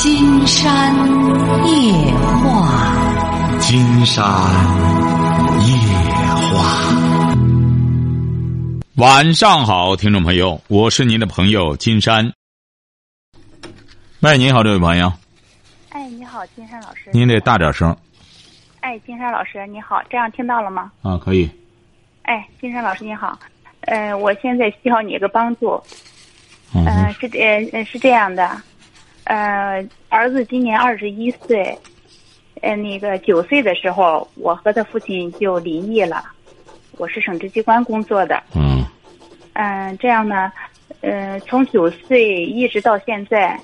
金山夜话，金山夜话。晚上好，听众朋友，我是您的朋友金山。喂，您好，这位朋友。哎，你好，金山老师。您得大点声。哎，金山老师，你好，这样听到了吗？啊，可以。哎，金山老师你好，呃，我现在需要你一个帮助。嗯呃，是呃是这样的，呃，儿子今年二十一岁，呃，那个九岁的时候，我和他父亲就离异了。我是省直机关工作的，嗯嗯、这样呢，呃，从九岁一直到现在，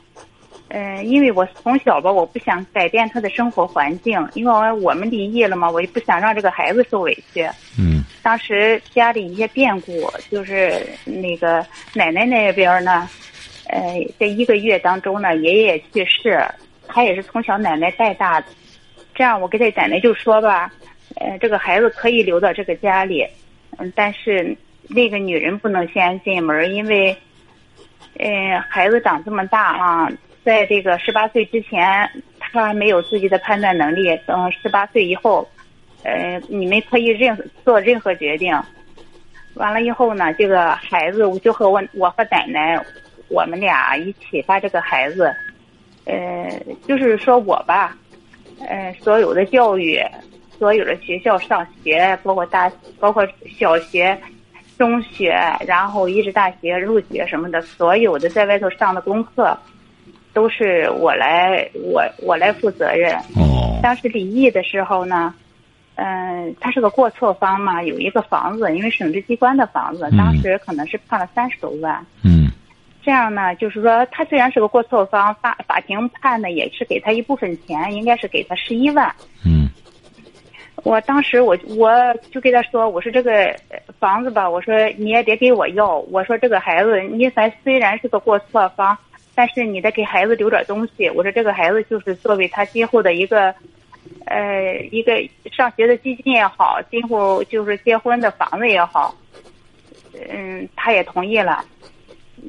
呃，因为我从小吧，我不想改变他的生活环境，因为我我们离异了嘛，我也不想让这个孩子受委屈。嗯当时家里一些变故，就是那个奶奶那边呢，呃，这一个月当中呢，爷爷去世，他也是从小奶奶带大的。这样，我跟他奶奶就说吧，呃，这个孩子可以留到这个家里，嗯，但是那个女人不能先进门，因为，呃，孩子长这么大啊，在这个十八岁之前，他没有自己的判断能力，等十八岁以后。呃，你们可以任做任何决定。完了以后呢，这个孩子我就和我我和奶奶，我们俩一起把这个孩子，呃，就是说我吧，呃，所有的教育，所有的学校上学，包括大，包括小学、中学，然后一直大学入学什么的，所有的在外头上的功课，都是我来我我来负责任。哦当时离异的时候呢。嗯，他是个过错方嘛，有一个房子，因为省直机关的房子，嗯当时可能是判了三十多万。嗯这样呢，就是说他虽然是个过错方，法法庭判的也是给他一部分钱，应该是给他十一万。嗯我当时我我就跟他说，我说这个呃房子吧，我说你也别给我要，我说这个孩子，你咱虽然是个过错方，但是你得给孩子留点东西。我说这个孩子就是作为他今后的一个。呃，一个上学的基金也好，今后就是结婚的房子也好，嗯，他也同意了，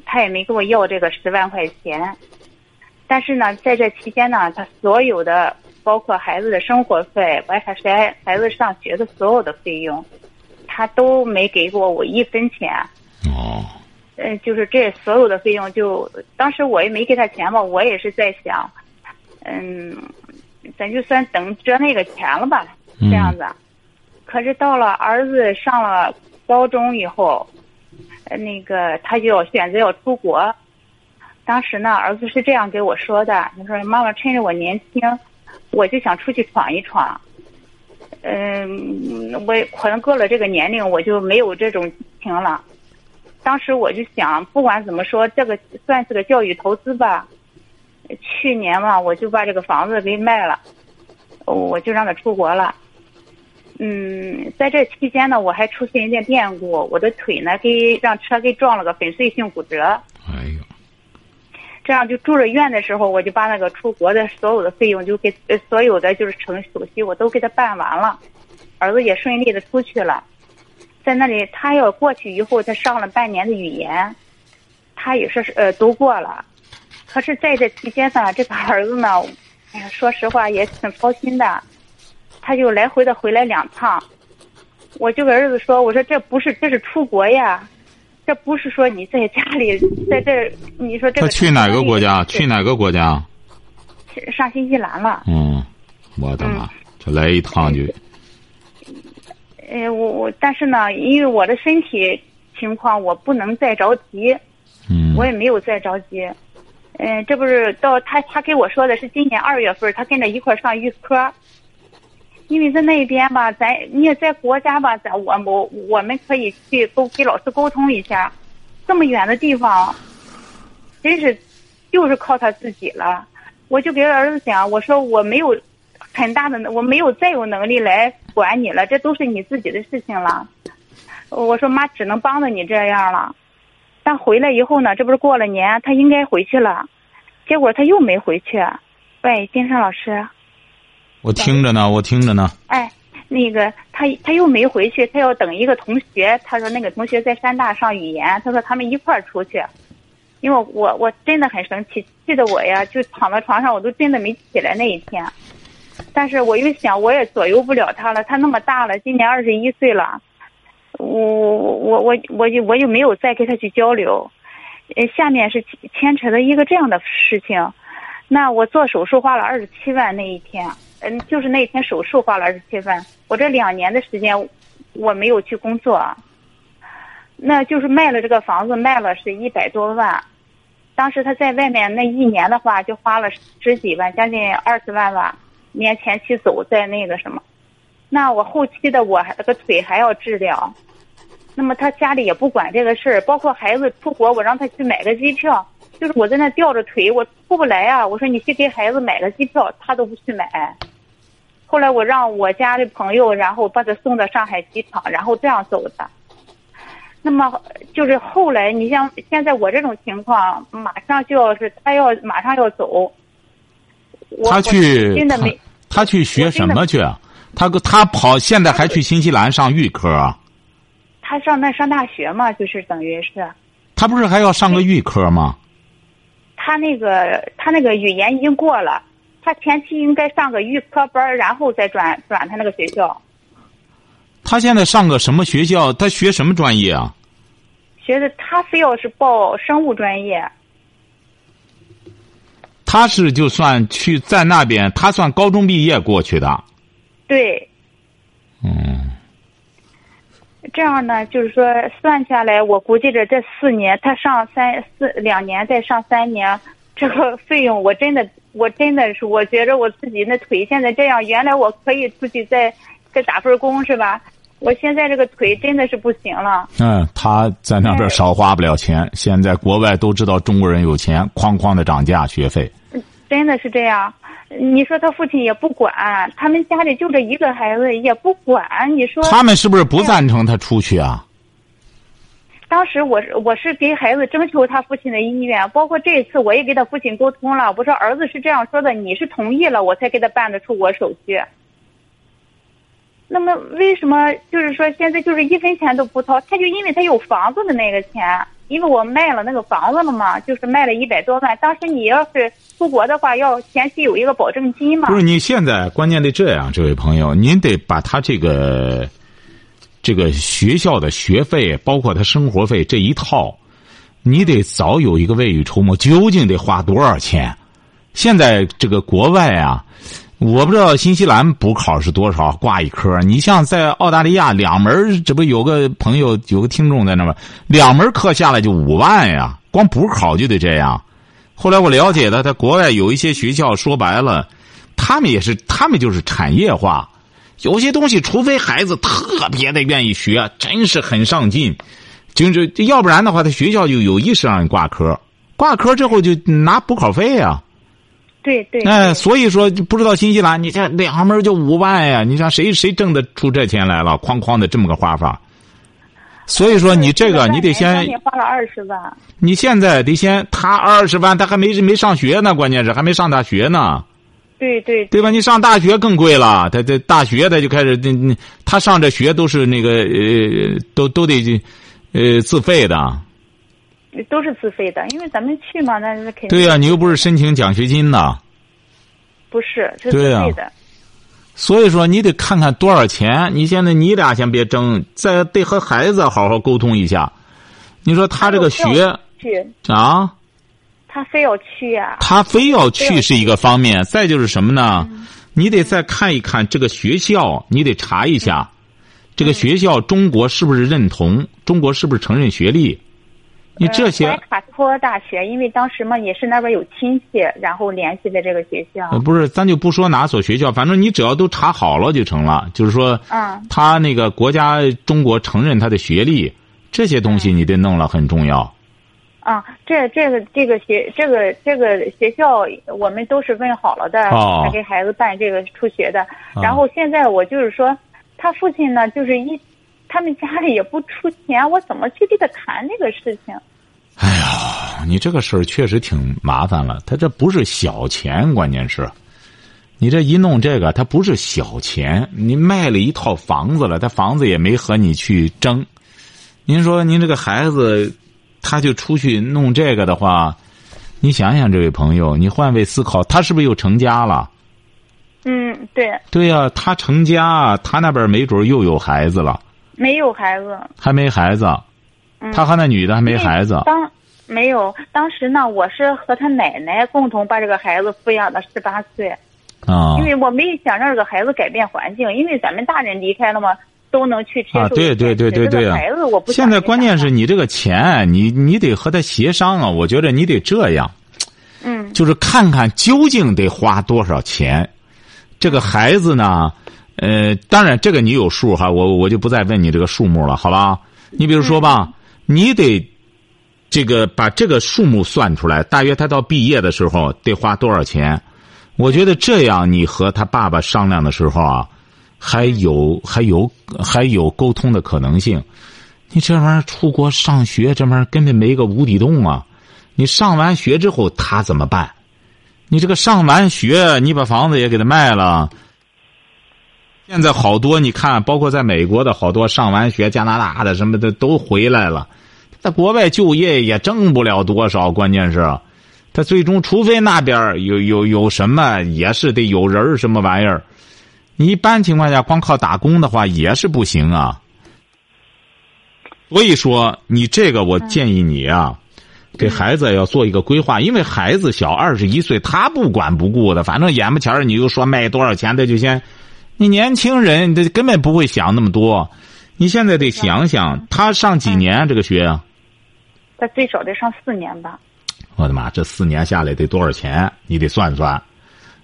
他也没跟我要这个十万块钱，但是呢，在这期间呢，他所有的包括孩子的生活费，包括孩孩子上学的所有的费用，他都没给过我一分钱。哦嗯，就是这所有的费用就，当时我也没给他钱嘛，我也是在想，嗯，咱就算等着那个钱了吧，嗯这样子。可是到了儿子上了高中以后，呃，那个他就要选择要出国。当时呢，儿子是这样给我说的，他说：“妈妈，趁着我年轻，我就想出去闯一闯。嗯，我可能过了这个年龄，我就没有这种情了。当时我就想，不管怎么说，这个算是个教育投资吧。去年嘛，我就把这个房子给卖了，我就让他出国了。嗯，在这期间呢，我还出现一点变故，我的腿呢给让车给撞了个粉碎性骨折。哎呦。这样就住着院的时候，我就把那个出国的所有的费用就给呃所有的就是程手续我都给他办完了，儿子也顺利的出去了，在那里他要过去以后，他上了半年的语言，他也是呃都过了，可是在这期间呢，这个儿子呢，哎呀，说实话也挺操心的，他就来回的回来两趟，我就跟儿子说，我说这不是这是出国呀。这不是说你在家里，在这儿，你说这个他去哪个国家？去哪个国家？上新西兰了。嗯，我的妈！就来一趟就呃，我我，但是呢，因为我的身体情况，我不能再着急，嗯我也没有再着急。嗯、这不是到他他给我说的是今年二月份，他跟着一块儿上预科。因为在那边吧，咱你也在国家吧，咱我我我们可以去沟给老师沟通一下，这么远的地方，真是就是靠他自己了。我就给儿子讲，我说我没有很大的，我没有再有能力来管你了，这都是你自己的事情了。我说妈只能帮着你这样了。但回来以后呢，这不是过了年，他应该回去了，结果他又没回去。喂，金山老师。我听着呢，我听着呢。哎，那个他他又没回去，他要等一个同学。他说那个同学在山大上语言，他说他们一块儿出去。因为我我真的很生气，气得我呀就躺在床上，我都真的没起来那一天。但是我又想，我也左右不了他了，他那么大了，今年二十一岁了，我我我我我我就没有再跟他去交流。呃，下面是牵扯的一个这样的事情，那我做手术花了二十七万那一天，嗯，就是那天手术花了二十七万，我这两年的时间我没有去工作，那就是卖了这个房子，卖了是一百多万，当时他在外面那一年的话就花了十几万，将近二十万吧，年前期走在那个什么，那我后期的我还这个腿还要治疗。那么他家里也不管这个事儿，包括孩子出国，我让他去买个机票，就是我在那吊着腿，我出不来啊。我说你去给孩子买个机票，他都不去买。后来我让我家的朋友，然后把他送到上海机场，然后这样走的。那么就是后来，你像现在我这种情况，马上就要是他要马上要走，他去真的没他去学什么去？他他跑现在还去新西兰上预科啊？他上那上大学嘛，就是等于是。他不是还要上个预科吗？他那个他那个语言已经过了，他前期应该上个预科班，然后再转转他那个学校。他现在上个什么学校？他学什么专业啊？学的他非要是报生物专业。他是就算去在那边，他算高中毕业过去的。对。嗯。这样呢，就是说算下来，我估计着这四年他上三四两年，再上三年，这个费用我真的我真的是我觉着我自己那腿现在这样，原来我可以出去再再打份工是吧？我现在这个腿真的是不行了。嗯，他在那边少花不了钱，现在国外都知道中国人有钱，哐哐的涨价学费。真的是这样。你说他父亲也不管，他们家里就这一个孩子也不管。你说他们是不是不赞成他出去啊？当时我是我是给孩子征求他父亲的意愿，包括这一次我也给他父亲沟通了。我说儿子是这样说的，你是同意了，我才给他办的出国手续。那么为什么就是说现在就是一分钱都不掏？他就因为他有房子的那个钱。因为我卖了那个房子了嘛，就是卖了一百多万。当时你要是出国的话，要前期有一个保证金嘛。不是你现在关键得这样，这位朋友，您得把他这个这个学校的学费，包括他生活费这一套，你得早有一个未雨绸缪，究竟得花多少钱？现在这个国外啊。我不知道新西兰补考是多少挂一科？你像在澳大利亚两门，这不有个朋友有个听众在那边？两门课下来就五万呀，光补考就得这样。后来我了解的，在国外有一些学校，说白了，他们也是，他们就是产业化。有些东西，除非孩子特别的愿意学，真是很上进，就是要不然的话，他学校就有意识让你挂科，挂科之后就拿补考费呀。对对，哎，所以说不知道新西兰，你这两门就五万呀！你想谁谁挣得出这钱来了？哐哐的这么个花法。所以说你这个你得先你花了二十万。你现在得先他二十万，他还没没上学呢，关键是还没上大学呢。对对。对吧？你上大学更贵了，他这大学他就开始，他上这学都是那个呃，都都得呃自费的。都是自费的，因为咱们去嘛，那是肯定。对呀，你又不是申请奖学金的。不是，是自费的。所以说，你得看看多少钱。你现在你俩先别争，再得和孩子好好沟通一下。你说他这个学啊，他非要去呀。他非要去是一个方面，再就是什么呢？你得再看一看这个学校，你得查一下，这个学校中国是不是认同？中国是不是承认学历？你这些卡托大学，因为当时嘛也是那边有亲戚，然后联系的这个学校。不是，咱就不说哪所学校，反正你只要都查好了就成了。就是说，嗯，他那个国家中国承认他的学历，这些东西你得弄了很重要。啊，这这个这个学这个这个学校，我们都是问好了的，才给孩子办这个出学的。然后现在我就是说，他父亲呢，就是一。他们家里也不出钱，我怎么去跟他谈这个事情？哎呀，你这个事儿确实挺麻烦了。他这不是小钱，关键是，你这一弄这个，他不是小钱。你卖了一套房子了，他房子也没和你去争。您说您这个孩子，他就出去弄这个的话，你想想，这位朋友，你换位思考，他是不是又成家了？嗯，对，对呀、他成家，他那边没准又有孩子了，没有孩子。还没孩子，嗯。他和那女的还没孩子。当没有，当时呢，我是和他奶奶共同把这个孩子抚养到十八岁，啊。因为我没想让这个孩子改变环境，因为咱们大人离开了嘛，都能去接受啊，对对对对对啊孩子我不！现在关键是你这个钱，你你得和他协商啊。我觉得你得这样，嗯就是看看究竟得花多少钱。这个孩子呢，呃，当然这个你有数哈，我我就不再问你这个数目了，好吧？你比如说吧，你得这个把这个数目算出来，大约他到毕业的时候得花多少钱？我觉得这样，你和他爸爸商量的时候啊，还有还有还有沟通的可能性。你这玩意儿出国上学，这玩意儿根本没个无底洞啊！你上完学之后，他怎么办？你这个上完学，你把房子也给他卖了。现在好多你看，包括在美国的好多上完学，加拿大的什么的都回来了，在国外就业也挣不了多少。关键是，他最终除非那边有有有什么，也是得有人什么玩意儿。你一般情况下光靠打工的话也是不行啊。所以说，你这个我建议你啊，给孩子要做一个规划，因为孩子小二十一岁，他不管不顾的，反正眼巴前儿你就说卖多少钱，他就先。你年轻人，他根本不会想那么多。你现在得想想，他上几年这个学啊？他最少得上四年吧。我的妈，这四年下来得多少钱？你得算算，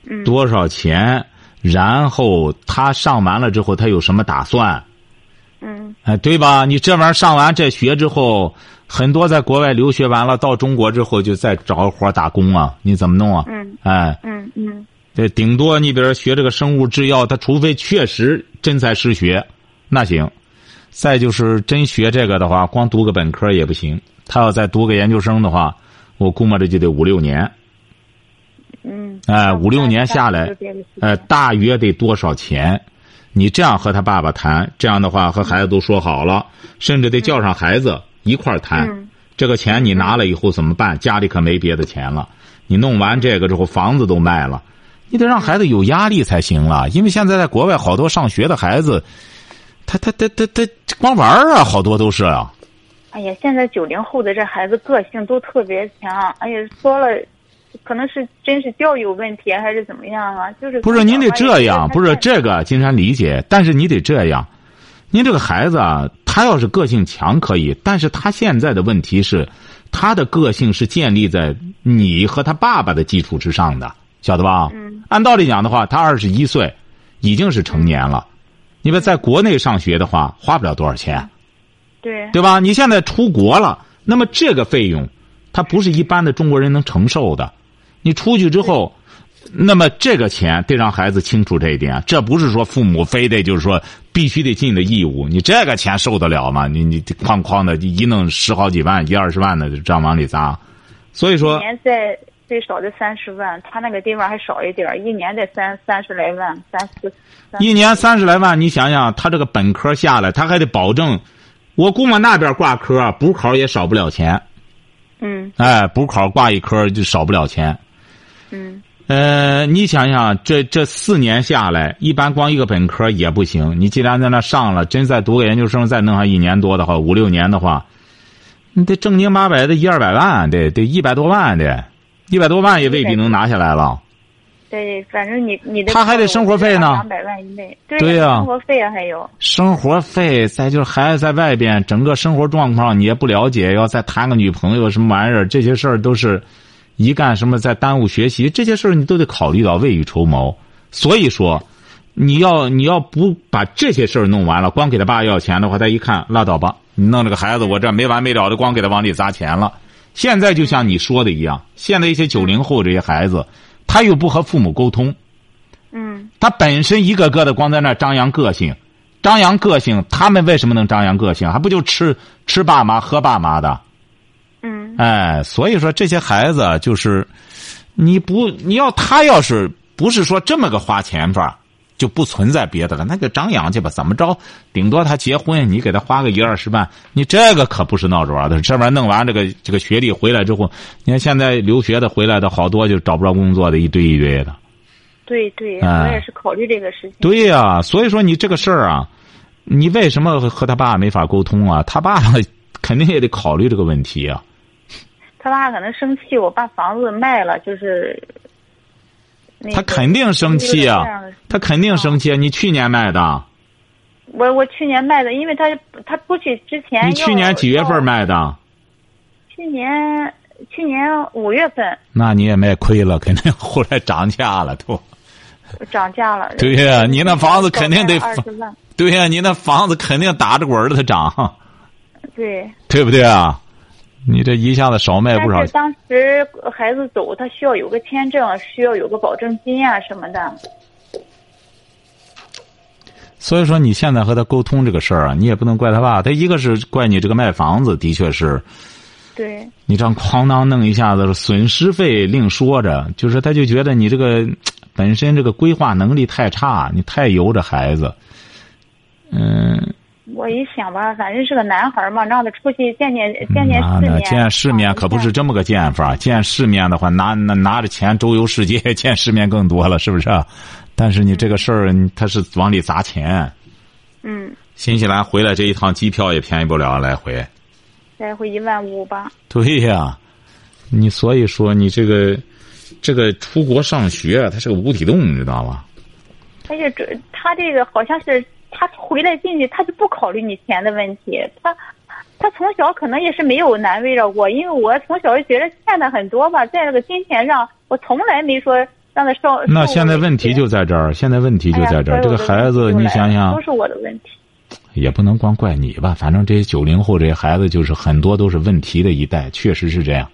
嗯多少钱？然后他上完了之后，他有什么打算？嗯哎，对吧？你这玩意儿上完这学之后，很多在国外留学完了，到中国之后就再找个活儿打工啊，你怎么弄啊？嗯哎，嗯嗯这顶多你比如学这个生物制药，他除非确实真才实学，那行。再就是真学这个的话，光读个本科也不行。他要再读个研究生的话，我估摸着就得五六年。嗯。哎，五六年下来就这个时间呃，大约得多少钱？你这样和他爸爸谈，这样的话和孩子都说好了，甚至得叫上孩子一块儿谈。嗯这个钱你拿了以后怎么办？家里可没别的钱了。你弄完这个之后，房子都卖了，你得让孩子有压力才行了。因为现在在国外好多上学的孩子，他他他他他光玩儿啊，好多都是啊。哎呀，现在九零后的这孩子个性都特别强。哎呀，说了，可能是真是教育有问题，还是怎么样啊？就是不是您得这样，不是这。个，金山理解，但是你得这样。您这个孩子啊，他要是个性强可以，但是他现在的问题是，他的个性是建立在你和他爸爸的基础之上的，晓得吧？嗯。按道理讲的话，他二十一岁，已经是成年了。因为在国内上学的话，花不了多少钱，对。对吧？你现在出国了，那么这个费用，他不是一般的中国人能承受的。你出去之后。那么这个钱得让孩子清楚这一点，这不是说父母非得就是说必须得尽的义务。你这个钱受得了吗？你你哐哐的一弄十好几万、一二十万的这样往里砸，所以说一年在最少的三十万，他那个地方还少一点，一年得三三十来万，三四。一年三十来万，你想想，他这个本科下来，他还得保证，我估摸那边挂科补考也少不了钱，嗯哎，补考挂一科就少不了钱。嗯呃，你想想，这这四年下来，一般光一个本科也不行。你既然在那上了，真再读个研究生，再弄上一年多的话，五六年的话，你得正经八百的一二百万，得得一百多万得，一百多万也未必能拿下来了。对，反正你你的他还得生活费呢两百万以内，对对呀生活费啊还有，生活费，再就是孩子在外边，整个生活状况你也不了解，要再谈个女朋友什么玩意儿，这些事儿都是。一干什么在耽误学习，这些事儿你都得考虑到，未雨绸缪。所以说，你要你要不把这些事儿弄完了，光给他爸要钱的话，他一看拉倒吧，你弄这个孩子，我这没完没了的，光给他往里砸钱了。现在就像你说的一样，现在一些九零后这些孩子，他又不和父母沟通，嗯他本身一个个的光在那张扬个性，张扬个性，他们为什么能张扬个性？还不就吃吃爸妈喝爸妈的？嗯哎，所以说这些孩子就是，你不你要他要是不是说这么个花钱法，就不存在别的了，那就张扬去吧，怎么着？顶多他结婚，你给他花个一二十万，你这个可不是闹着玩的。这玩意儿弄完这个这个学历回来之后，你看现在留学的回来的好多就找不着工作的一堆一堆的。对对，哎我也是考虑这个事情。对呀、所以说你这个事儿啊，你为什么和他爸没法沟通啊？他爸肯定也得考虑这个问题啊。他爸可能生气，我把房子卖了，就是。那个他肯定生气啊他肯定生气啊！你去年卖的，我我去年卖的，因为他他出去之前你去年几月份？卖的？去年去年五月份那你也卖亏了，肯定后来涨价了都。涨价了。对呀你那房子肯定得二十万。对呀、你那房子肯定打着滚儿的它涨，对，对不对啊？你这一下子少卖不少但是，当时孩子走，他需要有个签证，需要有个保证金啊什么的。所以说你现在和他沟通这个事儿啊，你也不能怪他爸，他一个是怪你这个卖房子，的确是对，你这样哐当弄一下子，损失费另说着，就是他就觉得你这个本身这个规划能力太差，你太由着孩子，嗯。我一想吧，反正是个男孩嘛，让他出去见见见见世面。见世面可不是这么个见法，见世面的话，拿拿拿着钱周游世界，见世面更多了，是不是啊？但是你这个事儿，他是往里砸钱。嗯，新西兰回来这一趟机票也便宜不了，来回。来回一万五吧。对呀，你所以说你这个这个出国上学，它是个无底洞，你知道吗？而且这他这个好像是他回来进去，他就不考虑你钱的问题。他他从小可能也是没有难为着过，因为我从小就觉得欠他很多吧，在这个金钱上，我从来没说让他受。那现在问题就在这儿，现在问题就在这儿。哎这个孩子，你想想都，是我的问题。也不能光怪你吧，反正这些九零后这些孩子，就是很多都是问题的一代，确实是这样。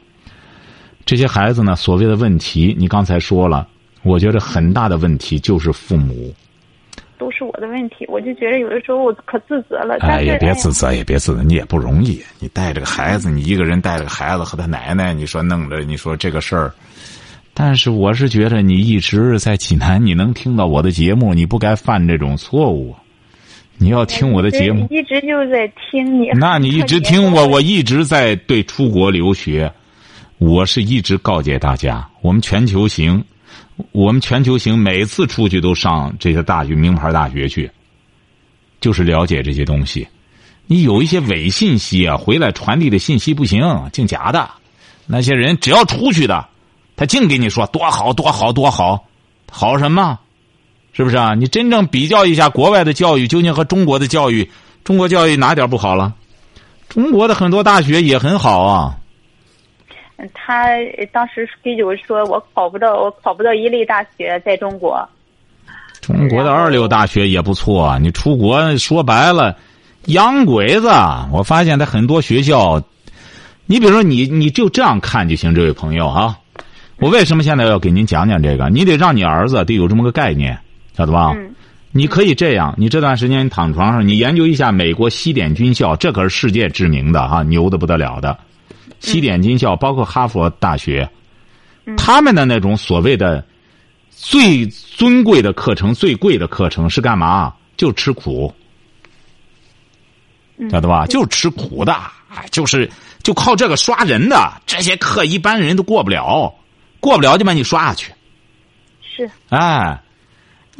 这些孩子呢，所谓的问题，你刚才说了，我觉得很大的问题就是父母。都是我的问题，我就觉得有的时候我可自责了。但哎，也别自责，也别自责，你也不容易。你带着个孩子，你一个人带着个孩子和他奶奶，你说弄着，你说这个事儿。但是我是觉得你一直在济南，你能听到我的节目，你不该犯这种错误。你要听我的节目，一直就在听你。那你一直听我，我一直在对出国留学，我是一直告诫大家，我们全球行，我们全球行每次出去都上这些大学、名牌大学去，就是了解这些东西。你有一些伪信息啊，回来传递的信息不行，净假的。那些人只要出去的，他净给你说多好多好多好，好什么？是不是啊？你真正比较一下国外的教育，究竟和中国的教育，中国教育哪点不好了？中国的很多大学也很好啊。嗯他当时给我说，我考不到，我考不到一类大学，在中国。中国的二流大学也不错啊。你出国说白了，洋鬼子。我发现他很多学校，你比如说你你就这样看就行，这位朋友啊。我为什么现在要给您讲讲这个？你得让你儿子得有这么个概念，晓得吧？嗯你可以这样，你这段时间你躺床上，你研究一下美国西点军校，这可是世界知名的哈、牛的不得了的。西点军校包括哈佛大学，他们的那种所谓的最尊贵的课程、最贵的课程是干嘛？就吃苦，嗯晓得吧？就是吃苦的，哎，就是就靠这个刷人的，这些课一般人都过不了，过不了就把你刷下去，是，哎。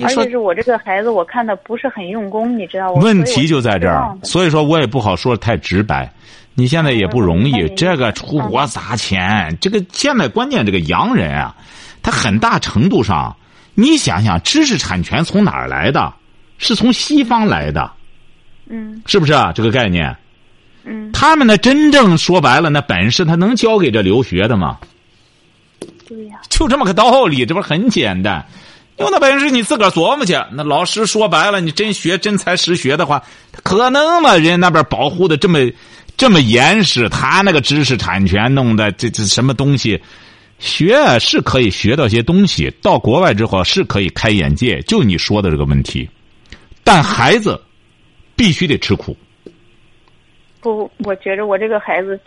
而且是我这个孩子，我看的不是很用功，你知道吗？问题就在这儿所以说我也不好说得太直白。你现在也不容易，嗯这个出国砸钱，这个现在关键这个洋人啊，他很大程度上，你想想，知识产权从哪儿来的？是从西方来的，嗯是不是啊？这个概念，嗯，他们呢真正说白了，那本事他能教给这留学的吗？对呀、就这么个道理，这不是很简单？有那本事你自个儿琢磨去。那老师说白了，你真学真才实学的话，可能吗？人家那边保护的这么这么严实，他那个知识产权弄的这这什么东西，学是可以学到些东西，到国外之后是可以开眼界。就你说的这个问题，但孩子必须得吃苦。不，我觉着我这个孩子，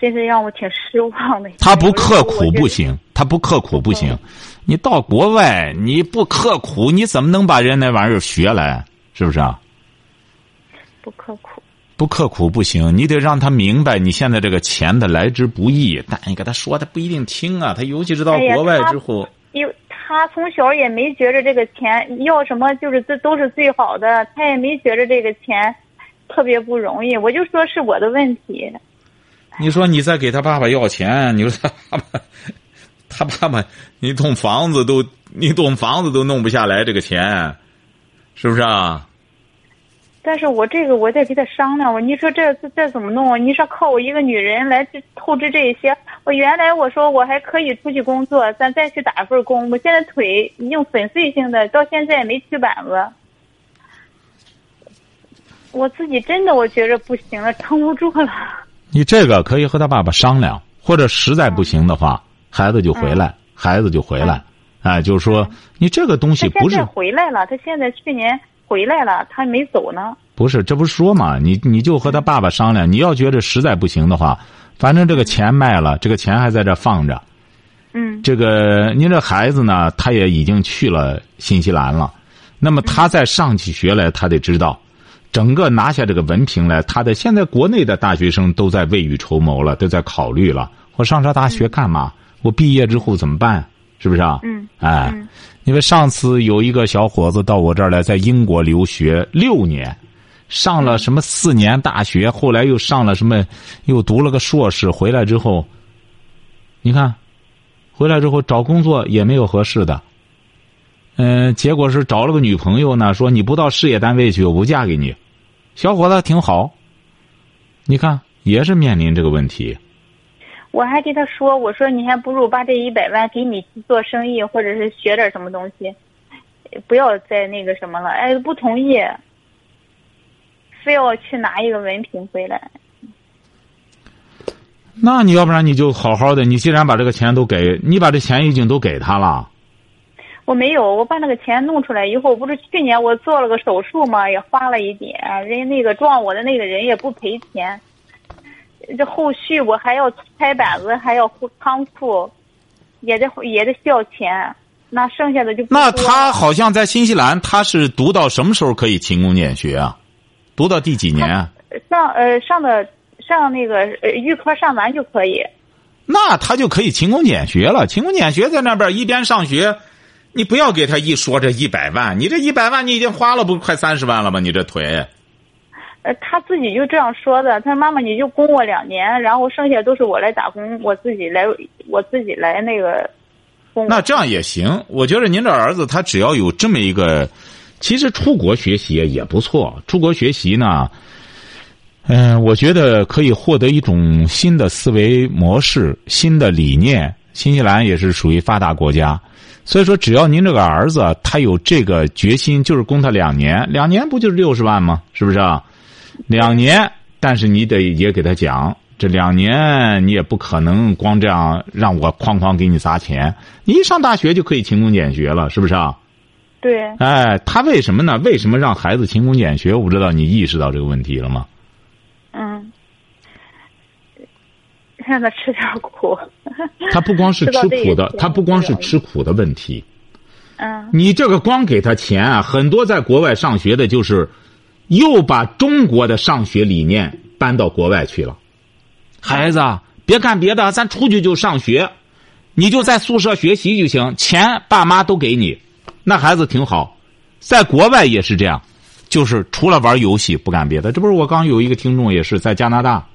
真是让我挺失望的。他不刻苦不。行，他不刻苦不行。你到国外你不刻苦，你怎么能把人那玩意儿学来？是不是啊？不刻苦。不刻苦不行，你得让他明白你现在这个钱的来之不易。但你跟他说，他不一定听啊。他尤其是到国外之后，因为他从小也没觉着这个钱要什么就是这都是最好的，他也没觉着这个钱特别不容易。我就说是我的问题。你说你再给他爸爸要钱，你说他爸爸，他爸爸，你栋房子都你栋房子都弄不下来这个钱，是不是啊？但是我这个我再给他商量，我你说这这怎么弄？你说靠我一个女人来透支这一些？我原来我说我还可以出去工作，咱再去打份工。我现在腿已经粉碎性的，到现在也没去板子。我自己真的我觉着不行了，撑不住了。你这个可以和他爸爸商量，或者实在不行的话，孩子就回来，孩子就回来。哎，就是说你这个东西不是回来了，他现在去年。回来了，他没走呢。不是，这不是说嘛？你你就和他爸爸商量。你要觉得实在不行的话，反正这个钱卖了，这个钱还在这放着。嗯。这个您这孩子呢，他也已经去了新西兰了。那么他再上起学来，他得知道，整个拿下这个文凭来，他的现在国内的大学生都在未雨绸缪了，都在考虑了。我上这大学干嘛？我毕业之后怎么办？是不是啊？嗯。哎。因为上次有一个小伙子到我这儿来，在英国留学六年，上了什么四年大学，后来又上了什么，又读了个硕士。回来之后，你看，回来之后找工作也没有合适的。嗯，结果是找了个女朋友呢，说你不到事业单位去，我不嫁给你。小伙子挺好，你看也是面临这个问题。我还跟他说：“我说你还不如把这一百万给你做生意，或者是学点什么东西，不要再那个什么了。”哎，不同意，非要去拿一个文凭回来。那你要不然你就好好的，你既然把这个钱都给你，把这钱已经都给他了。我没有，我把那个钱弄出来以后，不是去年我做了个手术嘛，也花了一点，人家那个撞我的那个人也不赔钱。这后续我还要拆板子，还要仓库，也得也得需要钱。那剩下的就那他好像在新西兰，他是读到什么时候可以勤工俭学啊？读到第几年？上呃上的上那个呃预科上完就可以。那他就可以勤工俭学了。勤工俭学在那边一边上学，你不要给他一说这一百万，你这一百万你已经花了不快三十万了吗？你这腿。呃，他自己就这样说的。他说：“妈妈，你就供我两年，然后剩下都是我来打工，我自己来，我自己来那个。”那这样也行。我觉得您这儿子他只要有这么一个，其实出国学习也不错。出国学习呢，嗯，我觉得可以获得一种新的思维模式、新的理念。新西兰也是属于发达国家，所以说只要您这个儿子他有这个决心，就是供他两年，两年不就是六十万吗？是不是啊？两年，但是你得也给他讲，这两年你也不可能光这样让我哐哐给你砸钱。你一上大学就可以勤工俭学了，是不是啊？对。哎，他为什么呢？为什么让孩子勤工俭学？我不知道你意识到这个问题了吗？嗯。让他吃点苦。他不光是吃苦的，他不光是吃苦的问题。嗯。你这个光给他钱啊，很多在国外上学的就是。又把中国的上学理念搬到国外去了，孩子别干别的，咱出去就上学，你就在宿舍学习就行，钱爸妈都给你，那孩子挺好，在国外也是这样，就是除了玩游戏不干别的。这不是我刚有一个听众也是在加拿大，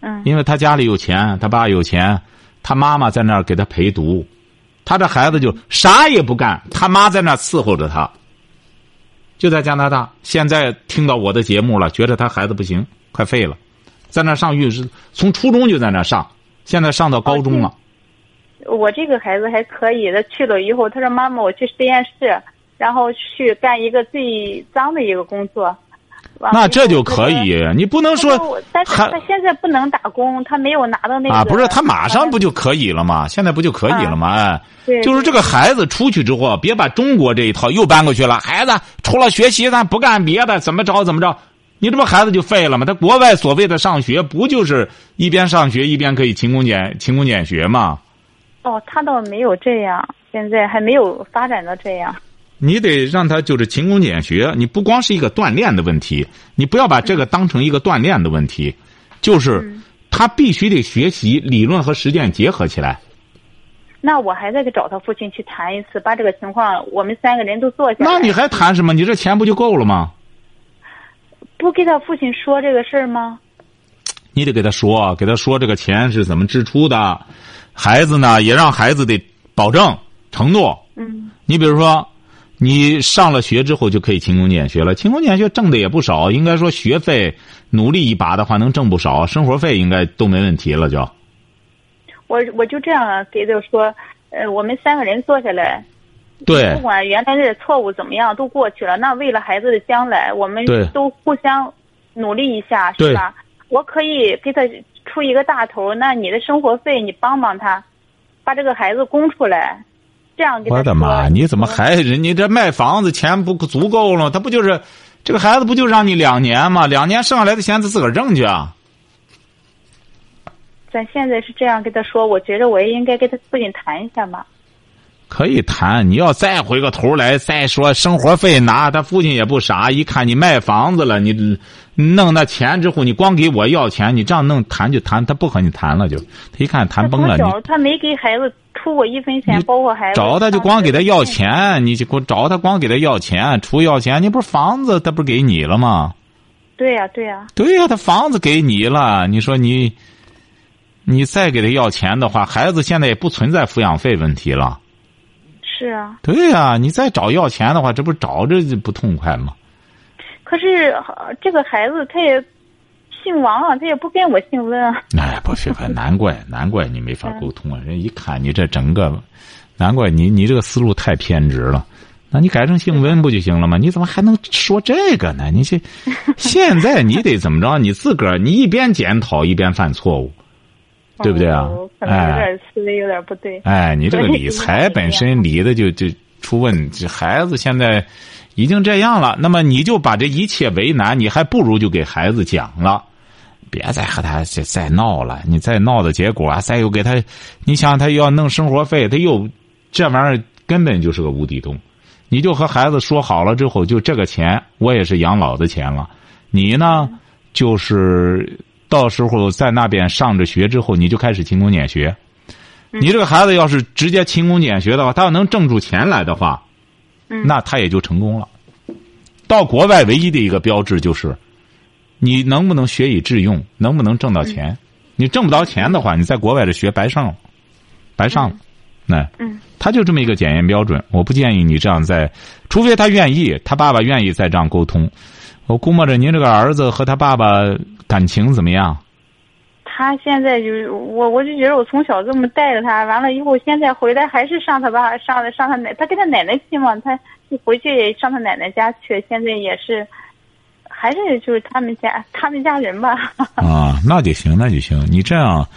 嗯，因为他家里有钱，他爸有钱，他妈妈在那儿给他陪读，他这孩子就啥也不干，他妈在那儿伺候着他。就在加拿大，现在听到我的节目了，觉得他孩子不行，快废了，在那上育是，从初中就在那上，现在上到高中了。我这个孩子还可以，他去了以后，他说：“妈妈，我去实验室，然后去干一个最脏的一个工作。”那这就可以，你不能说。但是他现在不能打工，他没有拿到那个。啊，不是，他马上不就可以了吗？现在不就可以了吗？哎，对，就是这个孩子出去之后，别把中国这一套又搬过去了。孩子除了学习，咱不干别的，怎么着怎么着？你这不孩子就废了吗？他国外所谓的上学，不就是一边上学一边可以勤工俭勤工俭学吗？哦，他倒没有这样，现在还没有发展到这样。你得让他就是勤工俭学，你不光是一个锻炼的问题，你不要把这个当成一个锻炼的问题，就是他必须得学习理论和实践结合起来。那我还得找他父亲去谈一次，把这个情况我们三个人都坐下来。那你还谈什么？你这钱不就够了吗？不给他父亲说这个事儿吗？你得给他说，给他说这个钱是怎么支出的，孩子呢也让孩子得保证承诺。嗯。你比如说。你上了学之后就可以勤工俭学了，勤工俭学挣的也不少。应该说学费努力一把的话能挣不少，生活费应该都没问题了。就，我我就这样给他说，呃，我们三个人坐下来，对，不管原来的错误怎么样都过去了。那为了孩子的将来，我们都互相努力一下，是吧？我可以给他出一个大头，那你的生活费你帮帮他，把这个孩子供出来。这样我的妈！你怎么还人？家这卖房子钱不足够了？他不就是这个孩子不就让你两年吗？两年剩下来的钱他自个儿挣去啊！咱现在是这样跟他说，我觉得我也应该跟他父亲谈一下嘛。可以谈，你要再回个头来再说生活费拿，他父亲也不傻，一看你卖房子了，你弄那钱之后，你光给我要钱，你这样弄谈就谈，他不和你谈了就，他一看谈崩了。你他没给孩子。出过一分钱，包括孩子找他就光给他要钱，你就给我找他光给他要钱，出要钱，你不是房子他不是给你了吗？对呀，对呀。对呀，他房子给你了，你说你，你再给他要钱的话，孩子现在也不存在抚养费问题了。是啊。对呀，你再找要钱的话，这不找着就不痛快吗？可是这个孩子他也。姓王啊，他也不跟我姓温啊。哎，不是，难怪，难怪你没法沟通啊！人一看你这整个，难怪你你这个思路太偏执了。那你改成姓温不就行了吗？你怎么还能说这个呢？你这现在你得怎么着？你自个儿你一边检讨一边犯错误，对不对啊？哎，有点思维有点不对。哎，你这个理财本身理的就就出问题。孩子现在已经这样了，那么你就把这一切为难，你还不如就给孩子讲了。别再和他再再闹了，你再闹的结果啊，再又给他，你想他要弄生活费，他又这玩意儿根本就是个无底洞。你就和孩子说好了之后，就这个钱我也是养老的钱了，你呢就是到时候在那边上着学之后，你就开始勤工俭学。你这个孩子要是直接勤工俭学的话，他要能挣出钱来的话，那他也就成功了。到国外唯一的一个标志就是。你能不能学以致用？能不能挣到钱？你挣不到钱的话，你在国外的学白上了，白上了。那，嗯他就这么一个检验标准。我不建议你这样在，除非他愿意，他爸爸愿意再这样沟通。我估摸着您这个儿子和他爸爸感情怎么样？他现在就是我，我就觉得我从小这么带着他，完了以后现在回来还是上他爸上上他奶，他跟他奶奶去嘛，他一回去上他奶奶家去，现在也是。还是就是他们家他们家人吧。啊，那就行，那就行。你这样，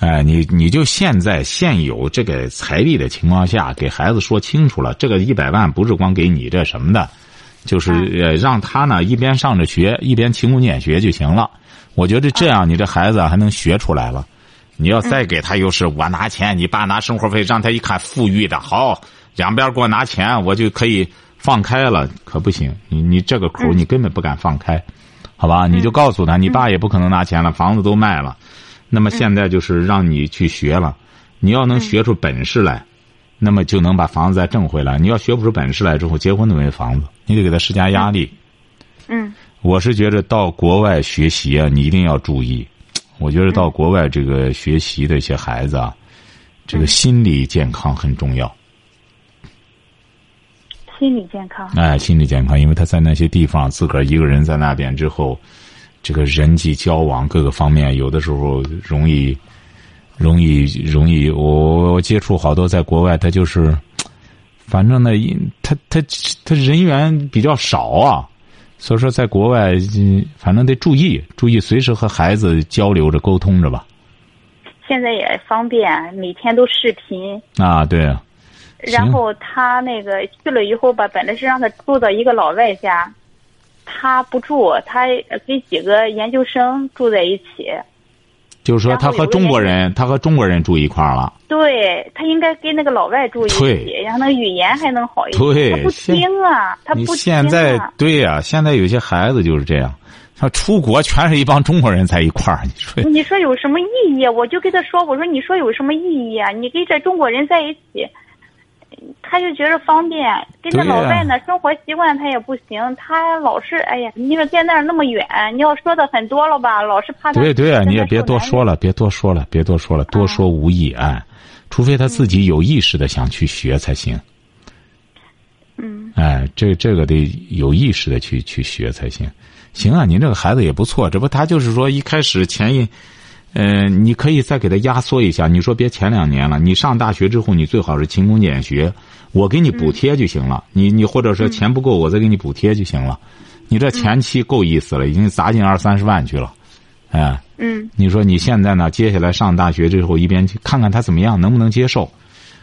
哎，你你就现在现有这个财力的情况下，给孩子说清楚了，这个一百万不是光给你这什么的，就是呃让他呢一边上着学，一边勤工俭学就行了。我觉得这样，你这孩子还能学出来了。你要再给他，又是我拿钱，你爸拿生活费，让他一看富裕的好，两边给我拿钱，我就可以。放开了可不行，你你这个口你根本不敢放开，好吧？你就告诉他，你爸也不可能拿钱了，房子都卖了，那么现在就是让你去学了，你要能学出本事来，那么就能把房子再挣回来。你要学不出本事来之后，结婚都没房子，你得给他施加压力。嗯，我是觉得到国外学习啊，你一定要注意。我觉得到国外这个学习的一些孩子啊，这个心理健康很重要。心理健康，哎，心理健康，因为他在那些地方自个儿一个人在那边之后，这个人际交往各个方面，有的时候容易，容易，容易。我我接触好多在国外，他就是，反正呢，他他他人员比较少啊，所以说在国外，反正得注意，注意随时和孩子交流着沟通着吧。现在也方便，每天都视频啊，对。然后他那个去了以后吧，本来是让他住到一个老外家，他不住，他跟几个研究生住在一起。就是说，他和中国人，他和中国人住一块儿了。对他应该跟那个老外住一起，然后那个语言还能好一点。对他不听啊，他不听现在啊。对呀、现在有些孩子就是这样，他出国全是一帮中国人在一块儿，你说你说有什么意义？我就跟他说，我说你说有什么意义啊？你跟这中国人在一起，他就觉着方便。跟这对呀老外呢，生活习惯他也不行，他老是哎呀，你说在那儿那么远，你要说的很多了吧，老是怕他。对对啊，你也别多说了。别多说了，别多说了，多说无益啊，除非他自己有意识的想去学才行。嗯哎，这这个得有意识的去去学才行。行啊，您这个孩子也不错，这不他就是说一开始前一，呃，你可以再给他压缩一下。你说别前两年了，你上大学之后，你最好是勤工俭学，我给你补贴就行了。你你或者说钱不够，我再给你补贴就行了。你这前期够意思了，已经砸进二三十万去了，哎。嗯你说你现在呢？接下来上大学之后，一边去看看他怎么样，能不能接受？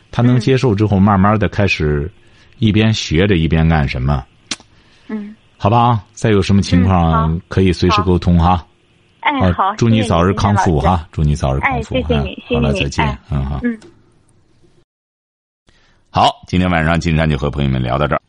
他能接受之后，慢慢的开始一边学着一边干什么？嗯，好吧，再有什么情嗯况可以随时沟通哈。哎好，祝你早日康复。哈！祝你早日康复。哎谢谢你哎好了，谢谢你再见哎。嗯好。嗯。好，今天晚上金山就和朋友们聊到这儿。